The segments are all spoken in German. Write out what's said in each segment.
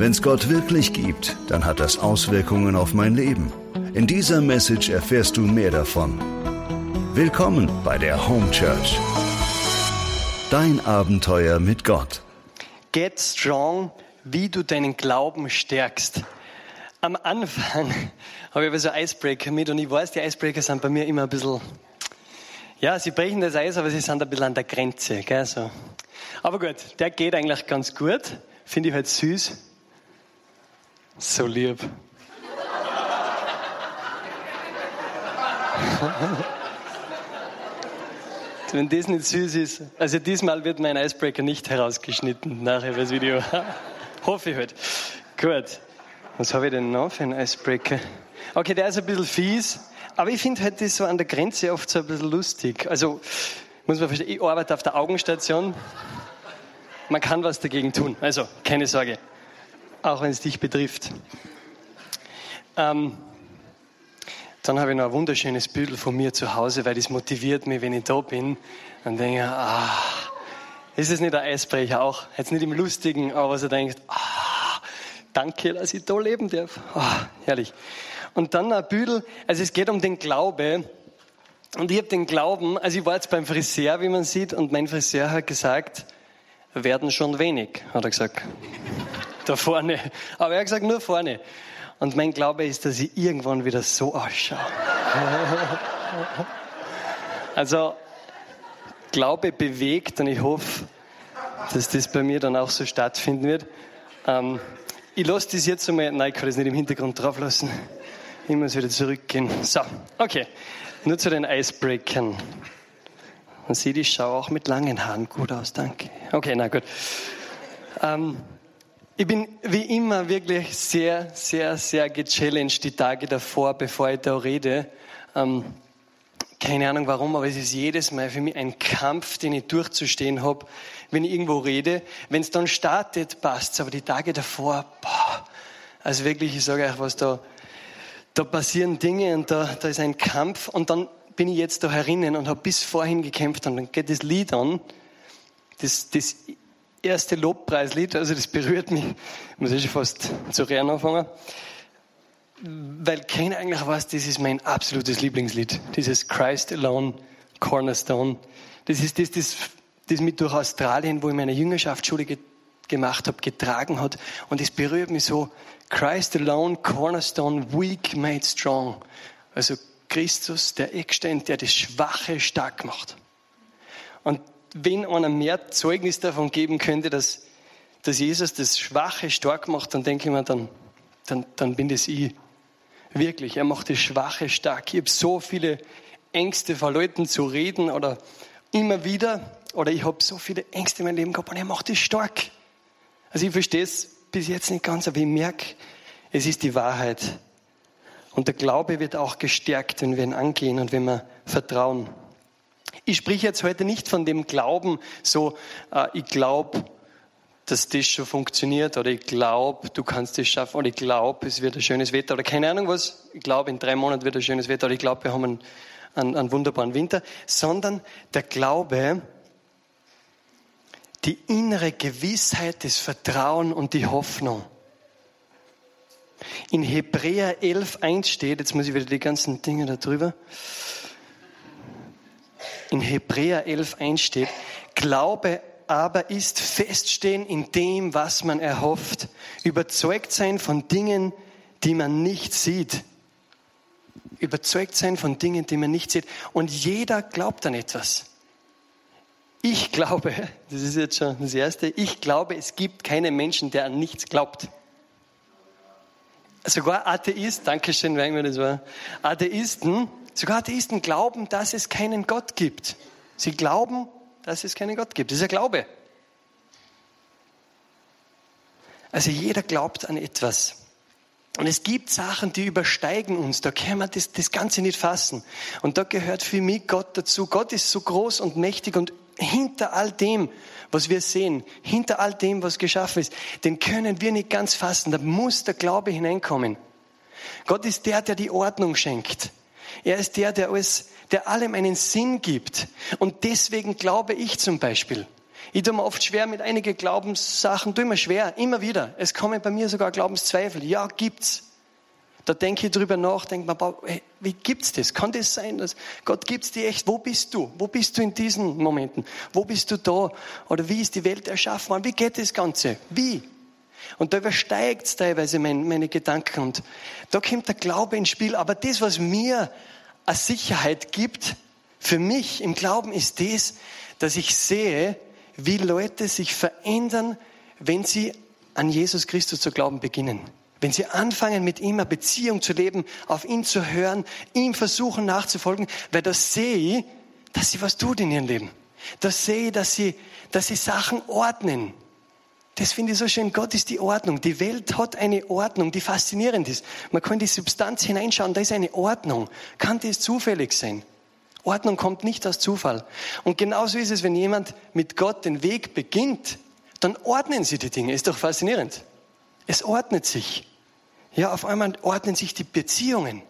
Wenn's Gott wirklich gibt, dann hat das Auswirkungen auf mein Leben. In dieser Message erfährst du mehr davon. Willkommen bei der Home Church. Dein Abenteuer mit Gott. Get strong, wie du deinen Glauben stärkst. Am Anfang habe ich aber so Icebreaker mit und ich weiß, die Icebreaker sind bei mir immer ein bisschen, ja, sie brechen das Eis, aber sie sind ein bisschen an der Grenze, gell, so. Aber gut, der geht eigentlich ganz gut. Finde ich halt süß. So lieb. Wenn das nicht süß ist, also diesmal wird mein Icebreaker nicht herausgeschnitten nachher das Video. Hoffe ich halt. Gut. Was habe ich denn noch für einen Icebreaker? Okay, der ist ein bisschen fies, aber ich finde halt das so an der Grenze oft so ein bisschen lustig. Also, muss man verstehen, ich arbeite auf der Augenstation. Man kann was dagegen tun. Also, keine Sorge. Auch wenn es dich betrifft. Ähm, dann habe ich noch ein wunderschönes Bild von mir zu Hause, weil das motiviert mich, wenn ich da bin. Dann denke ich, ah, ist es nicht ein Eisbrecher auch? Jetzt nicht im Lustigen, aber so denkt, ah, danke, dass ich da leben darf. Ah, herrlich. Und dann ein Büdel, also es geht um den Glaube. Und ich habe den Glauben, also ich war jetzt beim Friseur, wie man sieht, und mein Friseur hat gesagt, werden schon wenig, hat er gesagt. Da vorne. Aber er hat gesagt, nur vorne. Und mein Glaube ist, dass ich irgendwann wieder so ausschaue. Also, Glaube bewegt und ich hoffe, dass das bei mir dann auch so stattfinden wird. Ähm, ich lasse das jetzt einmal, nein, ich kann das nicht im Hintergrund drauf lassen. Ich muss wieder zurückgehen. So, okay. Nur zu den Icebreakern. Man sieht, ich schaue auch mit langen Haaren gut aus, danke. Okay, na gut. Ähm, ich bin wie immer wirklich sehr, sehr, sehr gechallenged die Tage davor, bevor ich da rede. Ähm, keine Ahnung warum, aber es ist jedes Mal für mich ein Kampf, den ich durchzustehen habe, wenn ich irgendwo rede. Wenn es dann startet, passt aber die Tage davor, boah, also wirklich, ich sage euch was, da, da passieren Dinge und da, da ist ein Kampf und dann bin ich jetzt da herinnen und habe bis vorhin gekämpft und dann geht das Lied an, das, das erste Lobpreislied, also das berührt mich, ich muss ich schon fast zu rennen anfangen, weil keiner eigentlich weiß, das ist mein absolutes Lieblingslied, dieses Christ Alone Cornerstone. Das ist das, das, das mit durch Australien, wo ich meine Jüngerschaftsschule ge gemacht habe, getragen hat und es berührt mich so, Christ Alone Cornerstone, weak made strong. Also Christus, der Eckstein, der das Schwache stark macht. Und wenn einer mehr Zeugnis davon geben könnte, dass, dass Jesus das Schwache stark macht, dann denke ich mir, dann, dann, dann bin das ich. Wirklich, er macht das Schwache stark. Ich habe so viele Ängste vor Leuten zu reden oder immer wieder, oder ich habe so viele Ängste in meinem Leben gehabt und er macht es stark. Also ich verstehe es bis jetzt nicht ganz, aber ich merke, es ist die Wahrheit. Und der Glaube wird auch gestärkt, wenn wir ihn angehen und wenn wir vertrauen. Ich spreche jetzt heute nicht von dem Glauben, so, äh, ich glaube, dass das schon funktioniert oder ich glaube, du kannst das schaffen oder ich glaube, es wird ein schönes Wetter oder keine Ahnung was. Ich glaube, in drei Monaten wird ein schönes Wetter oder ich glaube, wir haben einen, einen, einen wunderbaren Winter, sondern der Glaube, die innere Gewissheit, das Vertrauen und die Hoffnung. In Hebräer 11, 1 steht, jetzt muss ich wieder die ganzen Dinge da drüber in Hebräer 11 einsteht, Glaube aber ist feststehen in dem, was man erhofft, überzeugt sein von Dingen, die man nicht sieht. Überzeugt sein von Dingen, die man nicht sieht. Und jeder glaubt an etwas. Ich glaube, das ist jetzt schon das Erste, ich glaube, es gibt keinen Menschen, der an nichts glaubt. Sogar Atheist, Dankeschön, wenn das war, Atheisten Sogar Atheisten glauben, dass es keinen Gott gibt. Sie glauben, dass es keinen Gott gibt. Das ist ein Glaube. Also jeder glaubt an etwas. Und es gibt Sachen, die übersteigen uns. Da kann man das, das Ganze nicht fassen. Und da gehört für mich Gott dazu. Gott ist so groß und mächtig und hinter all dem, was wir sehen, hinter all dem, was geschaffen ist, den können wir nicht ganz fassen. Da muss der Glaube hineinkommen. Gott ist der, der die Ordnung schenkt. Er ist der, der alles, der allem einen Sinn gibt. Und deswegen glaube ich zum Beispiel, Ich tue mir oft schwer mit einigen Glaubenssachen, tue mir schwer, immer wieder. Es kommen bei mir sogar Glaubenszweifel. Ja, gibt's. Da denke ich drüber nach, denke mir, wie gibt's das? Kann das sein, dass Gott gibt's dir echt? Wo bist du? Wo bist du in diesen Momenten? Wo bist du da? Oder wie ist die Welt erschaffen? Wie geht das Ganze? Wie? Und da übersteigt es teilweise mein, meine Gedanken. Und da kommt der Glaube ins Spiel. Aber das, was mir eine Sicherheit gibt, für mich im Glauben, ist das, dass ich sehe, wie Leute sich verändern, wenn sie an Jesus Christus zu glauben beginnen. Wenn sie anfangen, mit ihm eine Beziehung zu leben, auf ihn zu hören, ihm versuchen nachzufolgen, weil das sehe ich, dass sie was tut in ihrem Leben. Das sehe ich, dass sie, dass sie Sachen ordnen. Das finde ich so schön. Gott ist die Ordnung. Die Welt hat eine Ordnung, die faszinierend ist. Man kann in die Substanz hineinschauen, da ist eine Ordnung. Kann das zufällig sein? Ordnung kommt nicht aus Zufall. Und genauso ist es, wenn jemand mit Gott den Weg beginnt, dann ordnen sie die Dinge. Ist doch faszinierend. Es ordnet sich. Ja, auf einmal ordnen sich die Beziehungen.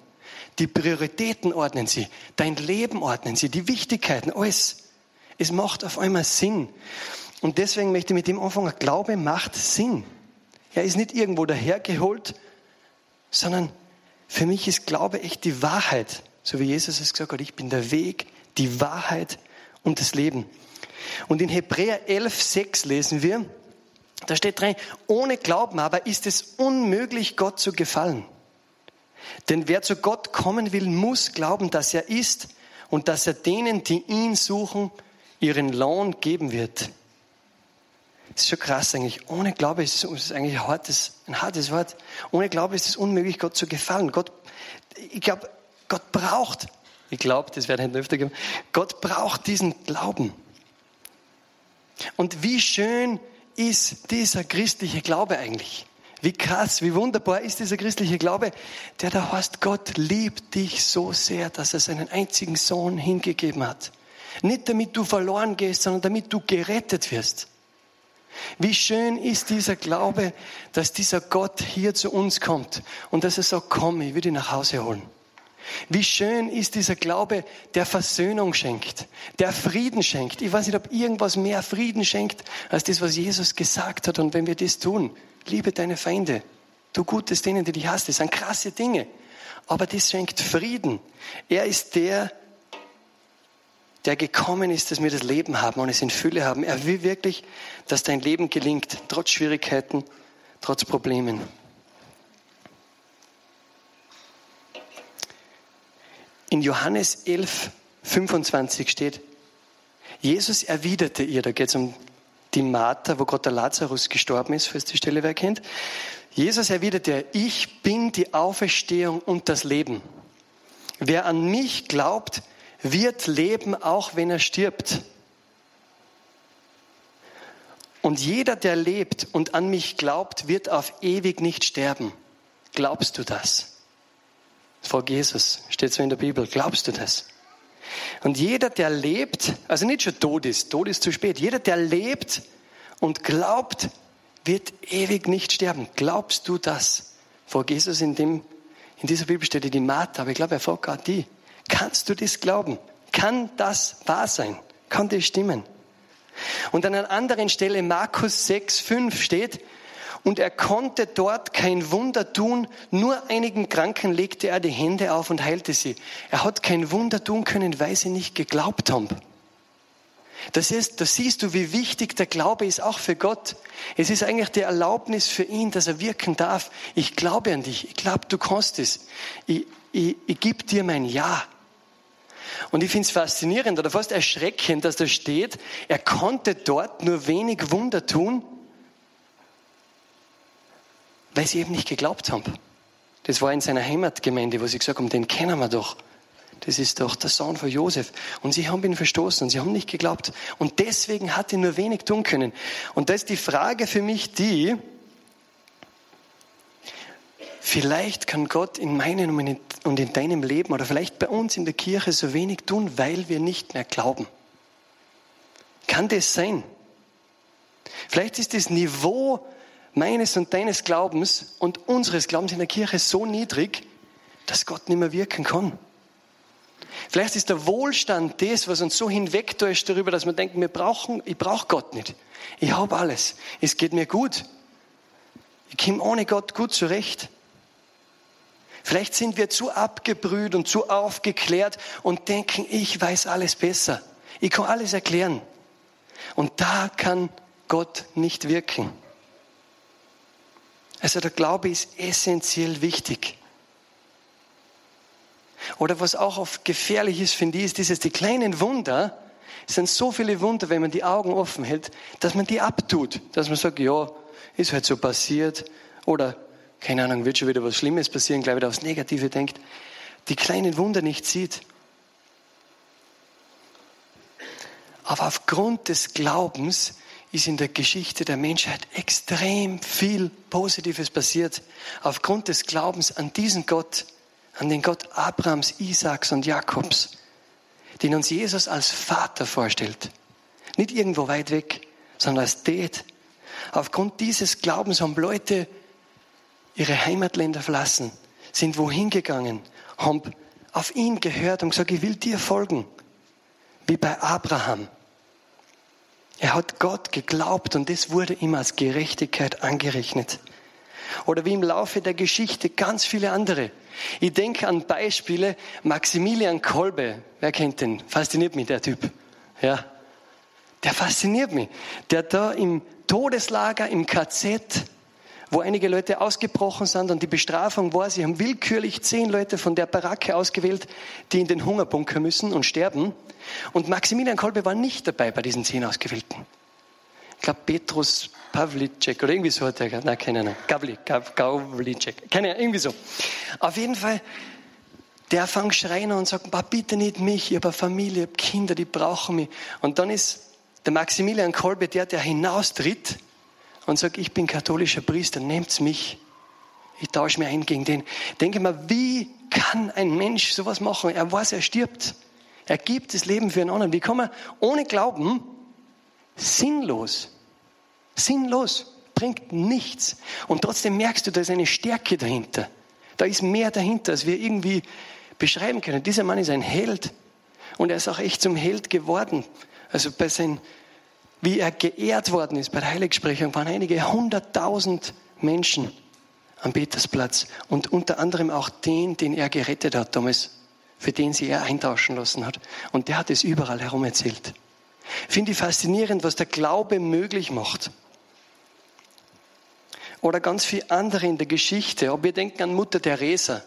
Die Prioritäten ordnen sie. Dein Leben ordnen sie. Die Wichtigkeiten, alles. Es macht auf einmal Sinn. Und deswegen möchte ich mit dem anfangen. Glaube macht Sinn. Er ist nicht irgendwo dahergeholt, sondern für mich ist Glaube echt die Wahrheit. So wie Jesus es gesagt hat, ich bin der Weg, die Wahrheit und das Leben. Und in Hebräer 11, 6 lesen wir, da steht drin, ohne Glauben aber ist es unmöglich, Gott zu gefallen. Denn wer zu Gott kommen will, muss glauben, dass er ist und dass er denen, die ihn suchen, ihren Lohn geben wird. Das ist schon krass eigentlich. Ohne Glaube ist es eigentlich ein hartes, ein hartes Wort. Ohne Glaube ist es unmöglich, Gott zu gefallen. Gott, ich glaube, Gott braucht, ich glaube, das werde ich öfter geben, Gott braucht diesen Glauben. Und wie schön ist dieser christliche Glaube eigentlich? Wie krass, wie wunderbar ist dieser christliche Glaube, der da heißt, Gott liebt dich so sehr, dass er seinen einzigen Sohn hingegeben hat. Nicht damit du verloren gehst, sondern damit du gerettet wirst. Wie schön ist dieser Glaube, dass dieser Gott hier zu uns kommt und dass er sagt, komm, ich will dich nach Hause holen. Wie schön ist dieser Glaube, der Versöhnung schenkt, der Frieden schenkt. Ich weiß nicht, ob irgendwas mehr Frieden schenkt, als das, was Jesus gesagt hat. Und wenn wir das tun, liebe deine Feinde, tu Gutes denen, die dich hast. Das sind krasse Dinge. Aber das schenkt Frieden. Er ist der, der gekommen ist, dass wir das Leben haben und es in Fülle haben. Er will wirklich, dass dein Leben gelingt, trotz Schwierigkeiten, trotz Problemen. In Johannes 11, 25 steht, Jesus erwiderte ihr, da geht es um die Martha, wo Gott der Lazarus gestorben ist, falls die Stelle wer kennt. Jesus erwiderte, ich bin die Auferstehung und das Leben. Wer an mich glaubt, wird leben, auch wenn er stirbt. Und jeder, der lebt und an mich glaubt, wird auf ewig nicht sterben. Glaubst du das? Fragt Jesus, steht so in der Bibel. Glaubst du das? Und jeder, der lebt, also nicht schon tot ist, tot ist zu spät, jeder, der lebt und glaubt, wird ewig nicht sterben. Glaubst du das? Fragt Jesus in, dem, in dieser Bibelstelle die Martha, aber ich glaube, er fragt gerade die. Kannst du das glauben? Kann das wahr sein? Kann das stimmen? Und an einer anderen Stelle, Markus 6, 5 steht, und er konnte dort kein Wunder tun, nur einigen Kranken legte er die Hände auf und heilte sie. Er hat kein Wunder tun können, weil sie nicht geglaubt haben. Das ist, da siehst du, wie wichtig der Glaube ist, auch für Gott. Es ist eigentlich die Erlaubnis für ihn, dass er wirken darf. Ich glaube an dich. Ich glaube, du kannst es. Ich, ich, ich gebe dir mein Ja. Und ich finde es faszinierend oder fast erschreckend, dass da steht, er konnte dort nur wenig Wunder tun, weil sie eben nicht geglaubt haben. Das war in seiner Heimatgemeinde, wo sie gesagt haben, den kennen wir doch. Das ist doch der Sohn von Josef. Und sie haben ihn verstoßen und sie haben nicht geglaubt. Und deswegen hat er nur wenig tun können. Und da ist die Frage für mich die, vielleicht kann Gott in meinem und in deinem Leben oder vielleicht bei uns in der Kirche so wenig tun, weil wir nicht mehr glauben. Kann das sein? Vielleicht ist das Niveau meines und deines Glaubens und unseres Glaubens in der Kirche so niedrig, dass Gott nicht mehr wirken kann. Vielleicht ist der Wohlstand das, was uns so hinwegtäuscht darüber, dass wir denken, wir brauchen, ich brauche Gott nicht. Ich habe alles. Es geht mir gut. Ich komme ohne Gott gut zurecht. Vielleicht sind wir zu abgebrüht und zu aufgeklärt und denken, ich weiß alles besser. Ich kann alles erklären. Und da kann Gott nicht wirken. Also der Glaube ist essentiell wichtig. Oder was auch oft gefährlich ist, finde ich, ist dieses, die kleinen Wunder, es sind so viele Wunder, wenn man die Augen offen hält, dass man die abtut. Dass man sagt, ja, ist halt so passiert. Oder, keine Ahnung, wird schon wieder was Schlimmes passieren, gleich wieder aufs Negative denkt. Die kleinen Wunder nicht sieht. Aber aufgrund des Glaubens ist in der Geschichte der Menschheit extrem viel Positives passiert. Aufgrund des Glaubens an diesen Gott, an den Gott Abrahams, Isaaks und Jakobs, den uns Jesus als Vater vorstellt. Nicht irgendwo weit weg, sondern als Dad. Aufgrund dieses Glaubens haben Leute ihre Heimatländer verlassen, sind wohin gegangen, haben auf ihn gehört und gesagt, ich will dir folgen. Wie bei Abraham. Er hat Gott geglaubt und das wurde ihm als Gerechtigkeit angerechnet. Oder wie im Laufe der Geschichte ganz viele andere. Ich denke an Beispiele, Maximilian Kolbe, wer kennt den? Fasziniert mich der Typ. Ja. Der fasziniert mich. Der da im Todeslager, im KZ, wo einige Leute ausgebrochen sind und die Bestrafung war, sie haben willkürlich zehn Leute von der Baracke ausgewählt, die in den Hungerbunker müssen und sterben. Und Maximilian Kolbe war nicht dabei bei diesen zehn Ausgewählten. Ich glaube, Petrus Pavlicek oder irgendwie so hat er, nein, keine Ahnung, Gavli, Gavlicek, keine Ahnung, irgendwie so. Auf jeden Fall, der fängt schreien und sagt, bitte nicht mich, ich habe eine Familie, ich habe Kinder, die brauchen mich. Und dann ist der Maximilian Kolbe der, der hinaustritt und sagt, ich bin katholischer Priester, nehmt mich. Ich tausche mich ein gegen den. Denke mal, wie kann ein Mensch sowas machen? Er weiß, er stirbt. Er gibt das Leben für einen anderen. Wie kann man ohne Glauben sinnlos, sinnlos, bringt nichts. Und trotzdem merkst du, da ist eine Stärke dahinter. Da ist mehr dahinter, als wir irgendwie beschreiben können. Dieser Mann ist ein Held. Und er ist auch echt zum Held geworden. Also bei seinen wie er geehrt worden ist bei der Heiligsprechung, waren einige hunderttausend Menschen am Petersplatz und unter anderem auch den, den er gerettet hat damals, für den sie er eintauschen lassen hat. Und der hat es überall herum erzählt. Finde ich faszinierend, was der Glaube möglich macht. Oder ganz viel andere in der Geschichte. Ob wir denken an Mutter Teresa,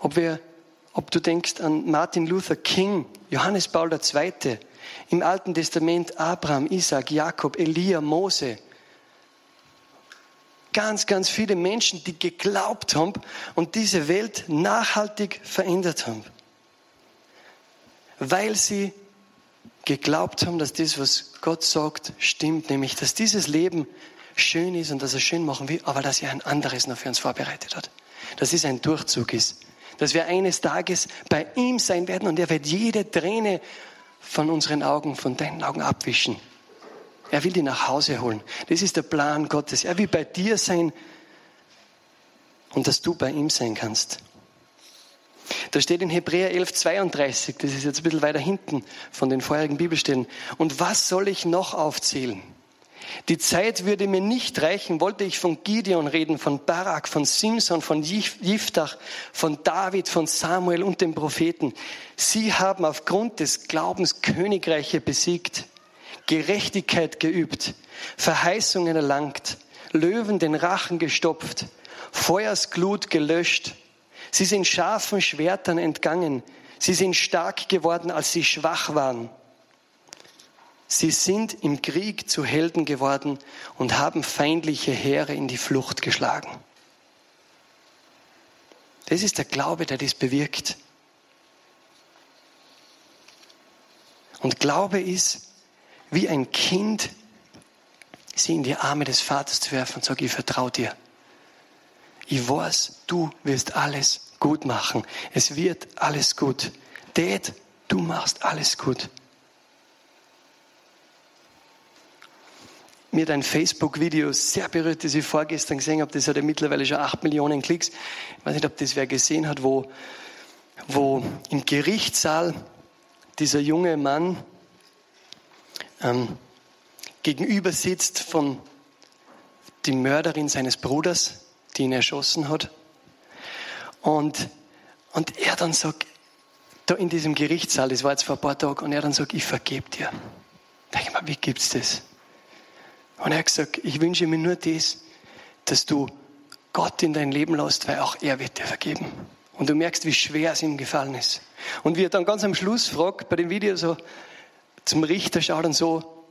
ob wir, ob du denkst an Martin Luther King, Johannes Paul II., im Alten Testament Abraham, Isaac, Jakob, Elia, Mose. Ganz, ganz viele Menschen, die geglaubt haben und diese Welt nachhaltig verändert haben. Weil sie geglaubt haben, dass das, was Gott sagt, stimmt, nämlich, dass dieses Leben schön ist und dass er schön machen will, aber dass er ein anderes noch für uns vorbereitet hat. Dass es ein Durchzug ist. Dass wir eines Tages bei ihm sein werden und er wird jede Träne von unseren Augen, von deinen Augen abwischen. Er will die nach Hause holen. Das ist der Plan Gottes. Er will bei dir sein und dass du bei ihm sein kannst. Da steht in Hebräer 11, 32, das ist jetzt ein bisschen weiter hinten von den vorherigen Bibelstellen. Und was soll ich noch aufzählen? Die Zeit würde mir nicht reichen, wollte ich von Gideon reden, von Barak, von Simson, von Jiftach, von David, von Samuel und den Propheten. Sie haben aufgrund des Glaubens Königreiche besiegt, Gerechtigkeit geübt, Verheißungen erlangt, Löwen den Rachen gestopft, Feuersglut gelöscht. Sie sind scharfen Schwertern entgangen. Sie sind stark geworden, als sie schwach waren. Sie sind im Krieg zu Helden geworden und haben feindliche Heere in die Flucht geschlagen. Das ist der Glaube, der das bewirkt. Und Glaube ist, wie ein Kind sie in die Arme des Vaters zu werfen und sagen, ich vertraue dir. Ich weiß, du wirst alles gut machen. Es wird alles gut. Dad, du machst alles gut. Mir dein Facebook-Video sehr berührt, das ich vorgestern gesehen habe. Das hat ja mittlerweile schon acht Millionen Klicks. Ich weiß nicht, ob das wer gesehen hat, wo wo im Gerichtssaal dieser junge Mann ähm, gegenüber sitzt von die Mörderin seines Bruders, die ihn erschossen hat. Und, und er dann sagt, da in diesem Gerichtssaal, das war jetzt vor ein paar Tagen, und er dann sagt, ich vergebe dir. Da denke ich mir, wie gibt's das? Und er hat gesagt, ich wünsche mir nur das, dass du Gott in dein Leben lässt, weil auch er wird dir vergeben. Und du merkst, wie schwer es ihm gefallen ist. Und wie er dann ganz am Schluss fragt, bei dem Video so zum Richter schaut und so,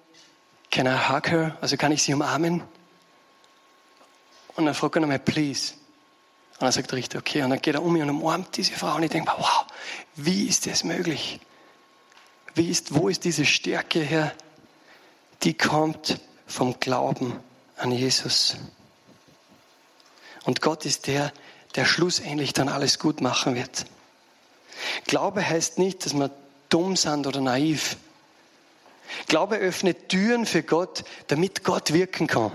can I hug her? Also kann ich sie umarmen? Und dann fragt er nochmal, please. Und dann sagt der Richter, okay. Und dann geht er um mich und umarmt diese Frau. Und ich denke, wow, wie ist das möglich? Wie ist, wo ist diese Stärke her, die kommt vom Glauben an Jesus? Und Gott ist der, der schlussendlich dann alles gut machen wird. Glaube heißt nicht, dass wir dumm sind oder naiv. Glaube öffnet Türen für Gott, damit Gott wirken kann.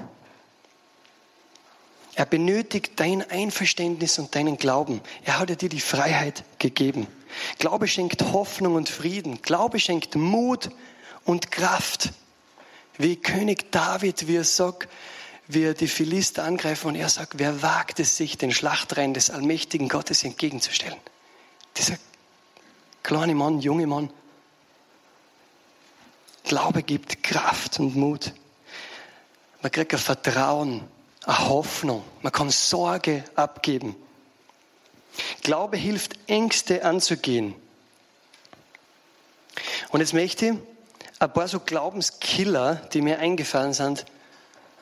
Er benötigt dein Einverständnis und deinen Glauben. Er hat dir die Freiheit gegeben. Glaube schenkt Hoffnung und Frieden. Glaube schenkt Mut und Kraft. Wie König David, wie er sagt, wie er die Philister angreifen und er sagt, wer wagt es sich, den Schlachtreihen des allmächtigen Gottes entgegenzustellen? Dieser kleine Mann, junge Mann. Glaube gibt Kraft und Mut. Man kriegt ein Vertrauen, eine Hoffnung. Man kann Sorge abgeben. Glaube hilft, Ängste anzugehen. Und jetzt möchte ich ein paar so Glaubenskiller, die mir eingefallen sind,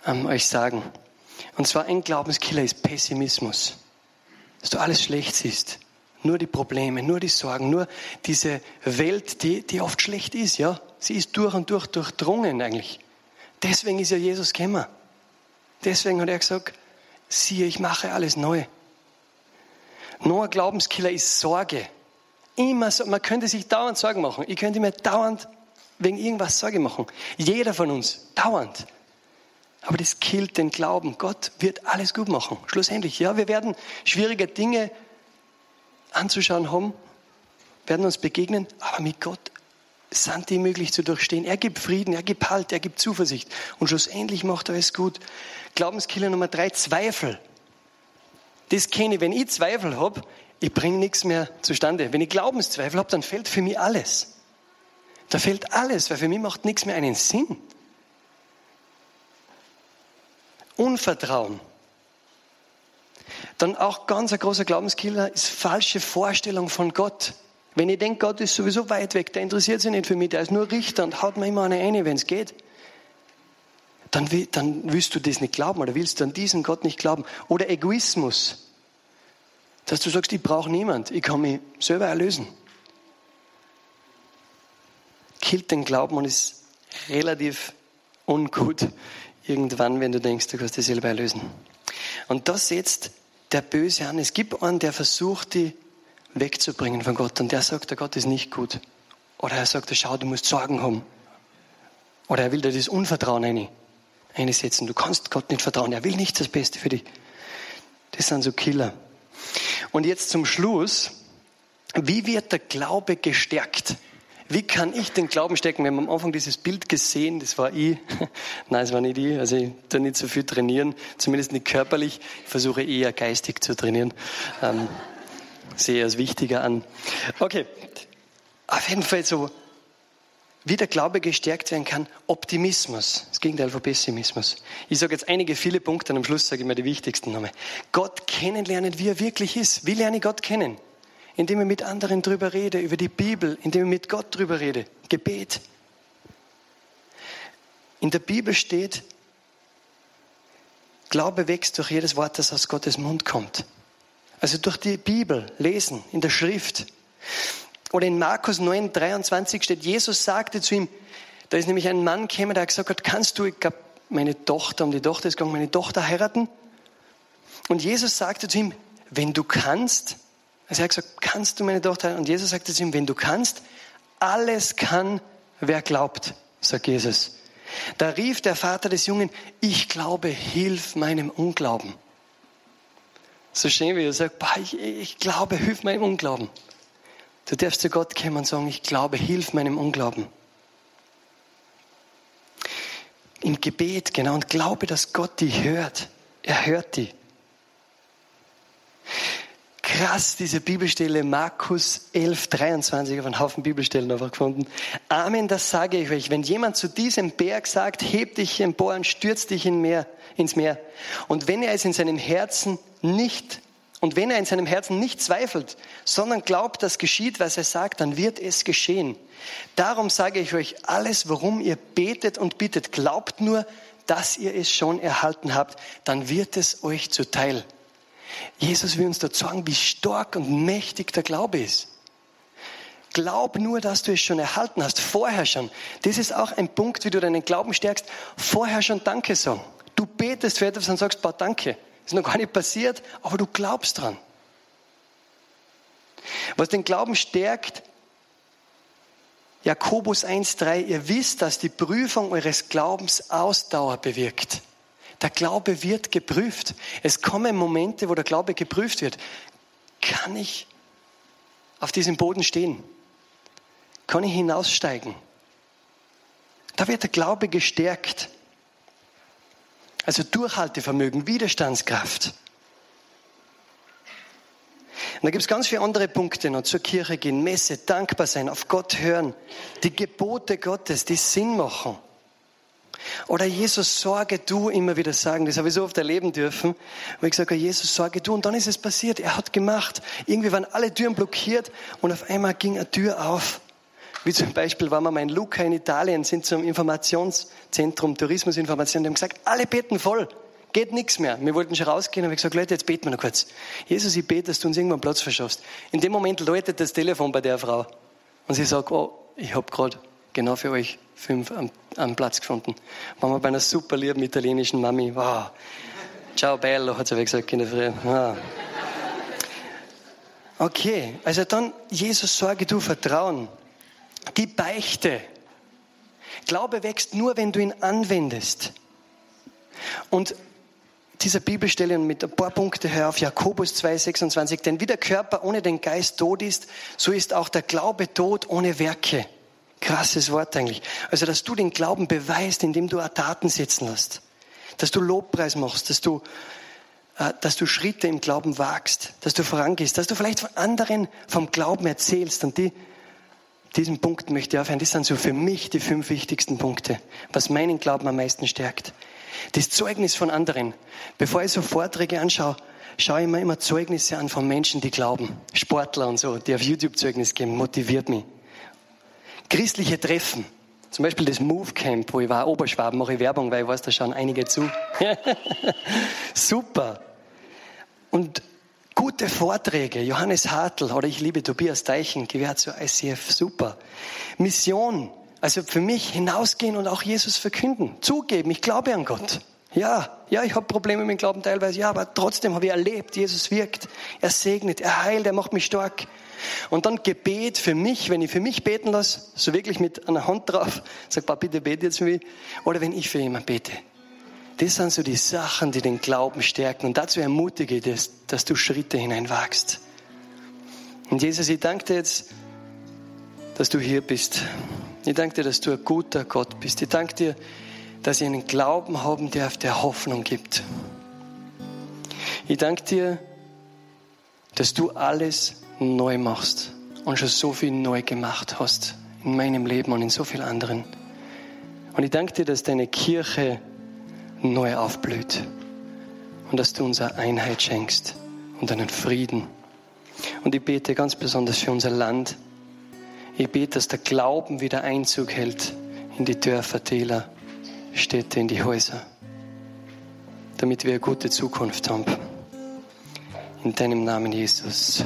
ähm, euch sagen. Und zwar ein Glaubenskiller ist Pessimismus. Dass du alles schlecht siehst. Nur die Probleme, nur die Sorgen, nur diese Welt, die, die oft schlecht ist, ja. Sie ist durch und durch durchdrungen eigentlich. Deswegen ist ja Jesus gekommen. Deswegen hat er gesagt, siehe, ich mache alles neu. Noch ein Glaubenskiller ist Sorge. Immer so, man könnte sich dauernd Sorgen machen. Ich könnte mir dauernd wegen irgendwas Sorge machen. Jeder von uns, dauernd. Aber das killt den Glauben. Gott wird alles gut machen. Schlussendlich, ja, wir werden schwierige Dinge anzuschauen haben, werden uns begegnen, aber mit Gott sind die möglich zu durchstehen. Er gibt Frieden, er gibt Halt, er gibt Zuversicht und schlussendlich macht er es gut. Glaubenskiller Nummer drei, Zweifel. Das kenne ich, wenn ich Zweifel habe, ich bringe nichts mehr zustande. Wenn ich Glaubenszweifel habe, dann fällt für mich alles. Da fällt alles, weil für mich macht nichts mehr einen Sinn. Unvertrauen. Dann auch ganz ein großer Glaubenskiller ist falsche Vorstellung von Gott. Wenn ich denke, Gott ist sowieso weit weg, der interessiert sich nicht für mich, der ist nur Richter und haut mir immer eine eine, wenn es geht. Dann, dann willst du das nicht glauben oder willst du an diesen Gott nicht glauben. Oder Egoismus. Dass du sagst, ich brauche niemand, ich kann mich selber erlösen. Killt den Glauben und ist relativ ungut irgendwann, wenn du denkst, du kannst dich selber erlösen. Und das setzt der Böse an. Es gibt einen, der versucht, die wegzubringen von Gott. Und der sagt, der Gott ist nicht gut. Oder er sagt, schau, du musst Sorgen haben. Oder er will dir das Unvertrauen einsetzen. Du kannst Gott nicht vertrauen. Er will nicht das Beste für dich. Das sind so Killer. Und jetzt zum Schluss. Wie wird der Glaube gestärkt? Wie kann ich den Glauben stecken? Wir haben am Anfang dieses Bild gesehen, das war ich. Nein, es war nicht ich. Also ich tue nicht so viel trainieren, zumindest nicht körperlich. Ich versuche eher geistig zu trainieren. Ähm, sehe als wichtiger an. Okay, auf jeden Fall so, wie der Glaube gestärkt werden kann, Optimismus, das Gegenteil von Pessimismus. Ich sage jetzt einige, viele Punkte und am Schluss sage ich mir die wichtigsten nochmal. Gott kennenlernen, wie er wirklich ist. Wie lerne ich Gott kennen? Indem ich mit anderen drüber rede, über die Bibel, indem ich mit Gott drüber rede. Gebet. In der Bibel steht, Glaube wächst durch jedes Wort, das aus Gottes Mund kommt. Also durch die Bibel lesen, in der Schrift. Oder in Markus 9, 23 steht, Jesus sagte zu ihm, da ist nämlich ein Mann gekommen, der hat gesagt hat, kannst du, ich glaube, meine Tochter, um die Tochter ist gegangen, meine Tochter heiraten? Und Jesus sagte zu ihm, wenn du kannst, also er hat gesagt, kannst du meine Tochter? Und Jesus sagte zu ihm, wenn du kannst, alles kann, wer glaubt, sagt Jesus. Da rief der Vater des Jungen, ich glaube, hilf meinem Unglauben. So schön, wie er sagt, ich, ich glaube, hilf meinem Unglauben. Du darfst zu Gott kommen und sagen, ich glaube, hilf meinem Unglauben. Im Gebet, genau, und glaube, dass Gott dich hört. Er hört dich. Krass, diese Bibelstelle, Markus 11, 23, ich habe einen Haufen Bibelstellen einfach gefunden. Amen, das sage ich euch. Wenn jemand zu diesem Berg sagt, heb dich empor und stürz dich in Meer, ins Meer. Und wenn er es in seinem Herzen nicht und wenn er in seinem Herzen nicht zweifelt, sondern glaubt, dass geschieht, was er sagt, dann wird es geschehen. Darum sage ich euch alles, worum ihr betet und bittet, glaubt nur, dass ihr es schon erhalten habt, dann wird es euch zuteil. Jesus will uns da sagen, wie stark und mächtig der Glaube ist. Glaub nur, dass du es schon erhalten hast, vorher schon. Das ist auch ein Punkt, wie du deinen Glauben stärkst. Vorher schon Danke sagen. Du betest für etwas und sagst, boah, danke. Ist noch gar nicht passiert, aber du glaubst dran. Was den Glauben stärkt, Jakobus 1,3, ihr wisst, dass die Prüfung eures Glaubens Ausdauer bewirkt. Der Glaube wird geprüft. Es kommen Momente, wo der Glaube geprüft wird. Kann ich auf diesem Boden stehen? Kann ich hinaussteigen? Da wird der Glaube gestärkt. Also Durchhaltevermögen, Widerstandskraft. Und da gibt es ganz viele andere Punkte noch. Zur Kirche gehen, Messe, dankbar sein, auf Gott hören, die Gebote Gottes, die Sinn machen. Oder Jesus, sorge du, immer wieder sagen. Das habe ich so oft erleben dürfen. Wo ich habe, Jesus, sorge du. Und dann ist es passiert. Er hat gemacht. Irgendwie waren alle Türen blockiert und auf einmal ging eine Tür auf. Wie zum Beispiel waren wir mal in Lucca in Italien, sind zum Informationszentrum Tourismusinformation, die haben gesagt, alle beten voll, geht nichts mehr. Wir wollten schon rausgehen, habe ich gesagt, Leute, jetzt beten wir noch kurz. Jesus, ich bete, dass du uns irgendwann Platz verschaffst. In dem Moment läutet das Telefon bei der Frau und sie sagt, oh, ich habe gerade genau für euch fünf am, Platz gefunden. Waren wir bei einer super lieben italienischen Mami. Wow. Ciao bello, hat sie gesagt in der Früh. Wow. Okay, also dann, Jesus, sorge du Vertrauen. Die Beichte. Glaube wächst nur, wenn du ihn anwendest. Und dieser Bibelstelle mit ein paar Punkte her auf Jakobus 2,26. Denn wie der Körper ohne den Geist tot ist, so ist auch der Glaube tot ohne Werke. Krasses Wort eigentlich. Also, dass du den Glauben beweist, indem du Taten setzen lässt. Dass du Lobpreis machst, dass du, äh, dass du Schritte im Glauben wagst, dass du vorangehst, dass du vielleicht von anderen vom Glauben erzählst und die diesen Punkt möchte ich aufhören. Das sind so für mich die fünf wichtigsten Punkte, was meinen Glauben am meisten stärkt. Das Zeugnis von anderen. Bevor ich so Vorträge anschaue, schaue ich mir immer Zeugnisse an von Menschen, die glauben. Sportler und so, die auf YouTube Zeugnis geben, motiviert mich. Christliche Treffen. Zum Beispiel das Move Camp, wo ich war, Oberschwaben, mache ich Werbung, weil ich weiß, da schauen einige zu. Super. Und Gute Vorträge, Johannes Hartl oder ich liebe Tobias Deichen, gehört zur ICF, super. Mission, also für mich hinausgehen und auch Jesus verkünden, zugeben, ich glaube an Gott. Ja, ja, ich habe Probleme mit dem Glauben teilweise, ja, aber trotzdem habe ich erlebt, Jesus wirkt, er segnet, er heilt, er macht mich stark. Und dann Gebet für mich, wenn ich für mich beten lasse, so wirklich mit einer Hand drauf, sag, Papa, bitte bete jetzt für mich, oder wenn ich für jemanden bete. Das sind so die Sachen, die den Glauben stärken. Und dazu ermutige ich dich, dass du Schritte hineinwagst. Und Jesus, ich danke dir jetzt, dass du hier bist. Ich danke dir, dass du ein guter Gott bist. Ich danke dir, dass ich einen Glauben haben darf, der Hoffnung gibt. Ich danke dir, dass du alles neu machst und schon so viel neu gemacht hast in meinem Leben und in so vielen anderen. Und ich danke dir, dass deine Kirche neu aufblüht. Und dass du uns Einheit schenkst und einen Frieden. Und ich bete ganz besonders für unser Land. Ich bete, dass der Glauben wieder Einzug hält in die Dörfer, Täler, Städte, in die Häuser. Damit wir eine gute Zukunft haben. In deinem Namen, Jesus.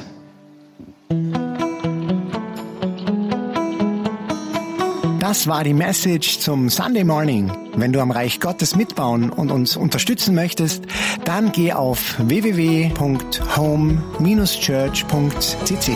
Das war die Message zum Sunday Morning. Wenn du am Reich Gottes mitbauen und uns unterstützen möchtest, dann geh auf www.home-church.cc.